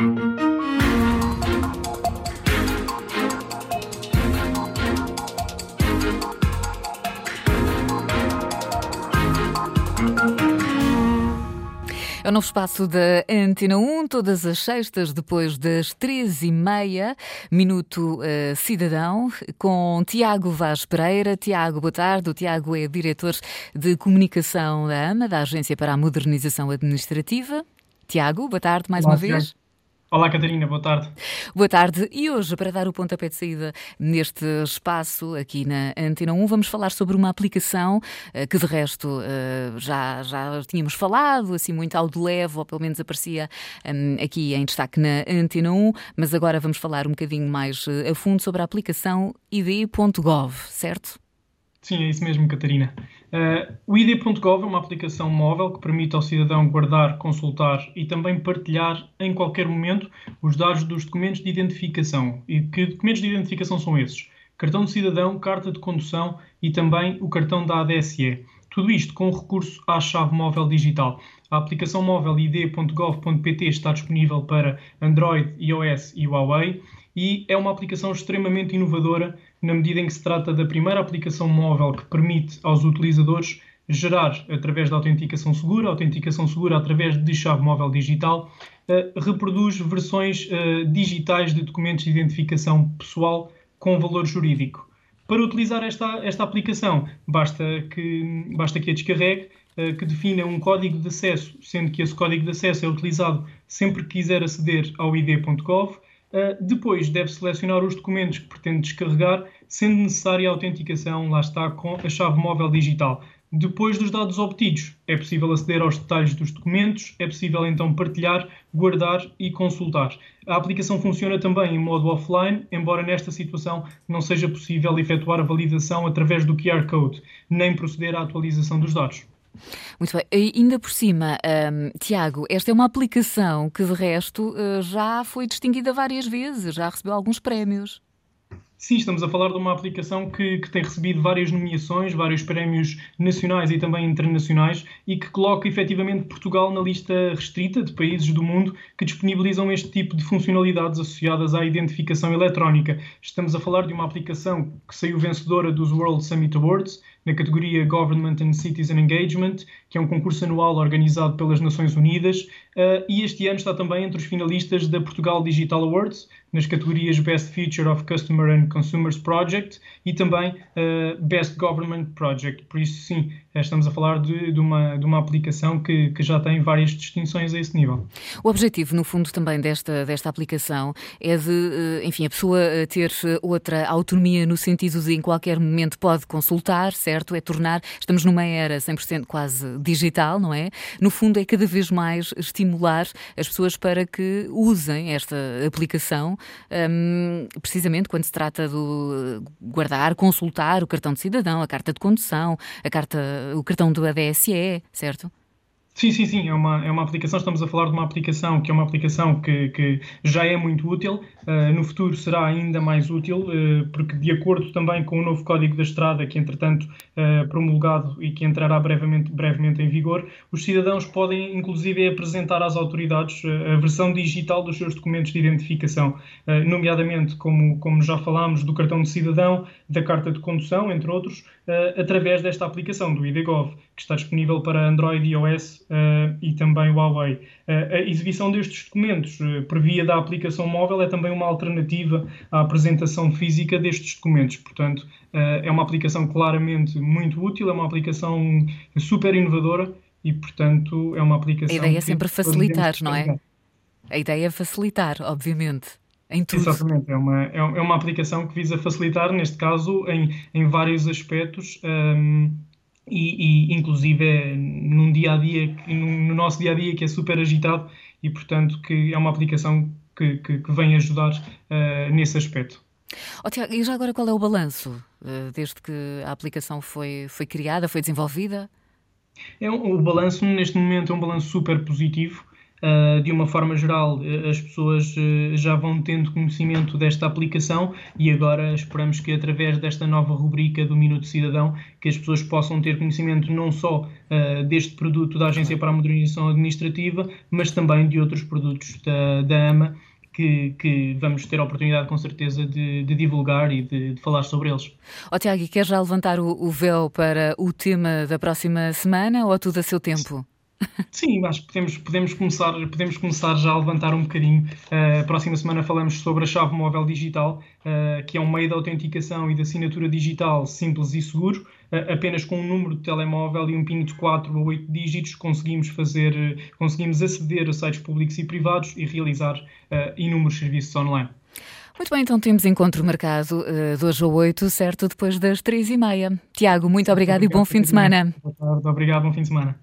É o novo espaço da Antena 1, todas as sextas, depois das três e meia, Minuto uh, Cidadão, com Tiago Vaz Pereira. Tiago, boa tarde. O Tiago é diretor de comunicação da AMA, da Agência para a Modernização Administrativa. Tiago, boa tarde mais Olá, uma vez. Olá, Catarina, boa tarde. Boa tarde. E hoje, para dar o pontapé de saída neste espaço aqui na Antena 1, vamos falar sobre uma aplicação eh, que, de resto, eh, já, já tínhamos falado, assim, muito ao de leve, ou pelo menos aparecia hum, aqui em destaque na Antena 1, mas agora vamos falar um bocadinho mais eh, a fundo sobre a aplicação id.gov, certo? Sim, é isso mesmo, Catarina. Uh, o ID.gov é uma aplicação móvel que permite ao cidadão guardar, consultar e também partilhar em qualquer momento os dados dos documentos de identificação. E que documentos de identificação são esses? Cartão de cidadão, carta de condução e também o cartão da ADSE. Tudo isto com recurso à chave móvel digital. A aplicação móvel id.gov.pt está disponível para Android, iOS e Huawei e é uma aplicação extremamente inovadora na medida em que se trata da primeira aplicação móvel que permite aos utilizadores gerar, através da autenticação segura, autenticação segura através de chave móvel digital, uh, reproduz versões uh, digitais de documentos de identificação pessoal com valor jurídico. Para utilizar esta, esta aplicação, basta que, basta que a descarregue, uh, que defina um código de acesso, sendo que esse código de acesso é utilizado sempre que quiser aceder ao id.gov Uh, depois deve selecionar os documentos que pretende descarregar, sendo necessária a autenticação, lá está, com a chave móvel digital. Depois dos dados obtidos, é possível aceder aos detalhes dos documentos, é possível então partilhar, guardar e consultar. A aplicação funciona também em modo offline, embora nesta situação não seja possível efetuar a validação através do QR Code, nem proceder à atualização dos dados. Muito bem. E ainda por cima, um, Tiago, esta é uma aplicação que, de resto, uh, já foi distinguida várias vezes, já recebeu alguns prémios. Sim, estamos a falar de uma aplicação que, que, tem recebido várias nomeações, vários prémios nacionais e também internacionais e que coloca efetivamente Portugal na lista restrita de países do mundo que disponibilizam este tipo de funcionalidades associadas à identificação eletrónica. Estamos a falar de uma aplicação que saiu vencedora dos World Summit Awards na categoria Government and Citizen Engagement, que é um concurso anual organizado pelas Nações Unidas, uh, e este ano está também entre os finalistas da Portugal Digital Awards, nas categorias Best Feature of Customer and Consumers Project e também uh, Best Government Project. Por isso, sim, eh, estamos a falar de, de, uma, de uma aplicação que, que já tem várias distinções a esse nível. O objetivo, no fundo, também desta, desta aplicação é de, enfim, a pessoa ter outra autonomia no sentido de em qualquer momento pode consultar, certo? Certo? É tornar, estamos numa era 100% quase digital, não é? No fundo, é cada vez mais estimular as pessoas para que usem esta aplicação, um, precisamente quando se trata de guardar, consultar o cartão de cidadão, a carta de condução, a carta, o cartão do ADSE, certo? Sim, sim, sim, é uma, é uma aplicação, estamos a falar de uma aplicação que é uma aplicação que, que já é muito útil, uh, no futuro será ainda mais útil, uh, porque de acordo também com o novo Código da Estrada, que entretanto uh, promulgado e que entrará brevemente, brevemente em vigor, os cidadãos podem inclusive apresentar às autoridades a versão digital dos seus documentos de identificação, nomeadamente, como, como já falámos, do cartão de cidadão, da carta de condução, entre outros, através desta aplicação, do IDGov, que está disponível para Android iOS uh, e também Huawei. Uh, a exibição destes documentos uh, por via da aplicação móvel é também uma alternativa à apresentação física destes documentos. Portanto, é uma aplicação claramente muito útil, é uma aplicação super inovadora e, portanto, é uma aplicação. A ideia é sempre facilitar, não é? A ideia é facilitar, obviamente. Em tudo. Exatamente, é uma, é, é uma aplicação que visa facilitar, neste caso, em, em vários aspectos, um, e, e inclusive é num dia a dia, no nosso dia a dia que é super agitado e portanto que é uma aplicação que, que, que vem ajudar uh, nesse aspecto. Oh, Tiago, e já agora qual é o balanço uh, desde que a aplicação foi, foi criada, foi desenvolvida? É um, o balanço neste momento é um balanço super positivo. Uh, de uma forma geral, as pessoas uh, já vão tendo conhecimento desta aplicação e agora esperamos que através desta nova rubrica do Minuto Cidadão que as pessoas possam ter conhecimento não só uh, deste produto da Agência para a Modernização Administrativa, mas também de outros produtos da, da AMA que, que, vamos ter a oportunidade, com certeza, de, de divulgar e de, de, falar sobre eles. Oh, Tiago, quer já levantar o, o, véu para o tema da próxima semana ou tudo a seu tempo? Sim, acho que podemos, podemos, começar, podemos começar já a levantar um bocadinho. Uh, próxima semana falamos sobre a chave móvel digital, uh, que é um meio de autenticação e de assinatura digital simples e seguro. Uh, apenas com um número de telemóvel e um PIN de 4 ou 8 dígitos conseguimos fazer, conseguimos aceder a sites públicos e privados e realizar inúmeros serviços online. Muito bem, então temos encontro marcado uh, de hoje a 8, certo? Depois das três e meia. Tiago, muito obrigado, obrigado e bom fim de semana. Boa tarde, obrigado, bom fim de semana.